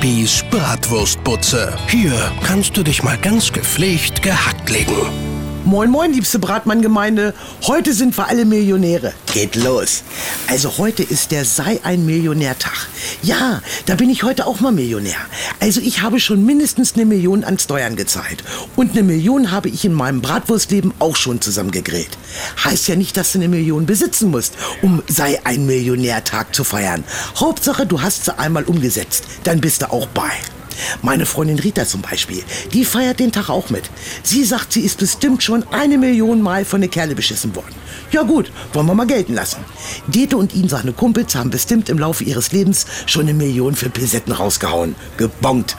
Bibis Bratwurstbutze. Hier kannst du dich mal ganz gepflegt gehackt legen. Moin, moin, liebste Bratmann-Gemeinde. Heute sind wir alle Millionäre. Geht los. Also heute ist der Sei ein Millionär-Tag. Ja, da bin ich heute auch mal Millionär. Also ich habe schon mindestens eine Million an Steuern gezahlt. Und eine Million habe ich in meinem Bratwurstleben auch schon zusammengegrillt. Heißt ja nicht, dass du eine Million besitzen musst, um Sei ein Millionär-Tag zu feiern. Hauptsache, du hast sie einmal umgesetzt. Dann bist du auch bei. Meine Freundin Rita zum Beispiel, die feiert den Tag auch mit. Sie sagt, sie ist bestimmt schon eine Million Mal von der Kerle beschissen worden. Ja gut, wollen wir mal gelten lassen. Dete und ihn, seine Kumpels, haben bestimmt im Laufe ihres Lebens schon eine Million für Pisetten rausgehauen. Gebongt.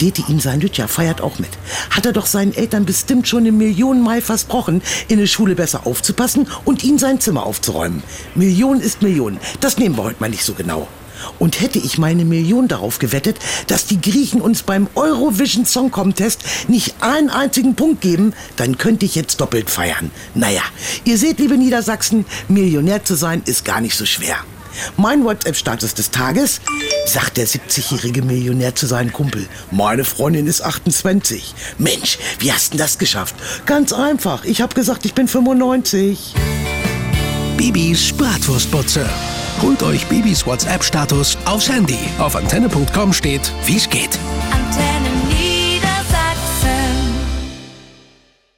Dete ihm sein Lütja feiert auch mit. Hat er doch seinen Eltern bestimmt schon eine Million Mal versprochen, in der Schule besser aufzupassen und ihnen sein Zimmer aufzuräumen. Million ist Million. Das nehmen wir heute mal nicht so genau. Und hätte ich meine Million darauf gewettet, dass die Griechen uns beim Eurovision Song Contest nicht einen einzigen Punkt geben, dann könnte ich jetzt doppelt feiern. Naja, ihr seht, liebe Niedersachsen, Millionär zu sein ist gar nicht so schwer. Mein WhatsApp-Status des Tages sagt der 70-jährige Millionär zu seinem Kumpel. Meine Freundin ist 28. Mensch, wie hast du das geschafft? Ganz einfach. Ich habe gesagt, ich bin 95. Bibis Bratwurstbutze. Holt euch Bibis WhatsApp-Status aufs Handy. Auf antenne.com steht, wie's geht. Antenne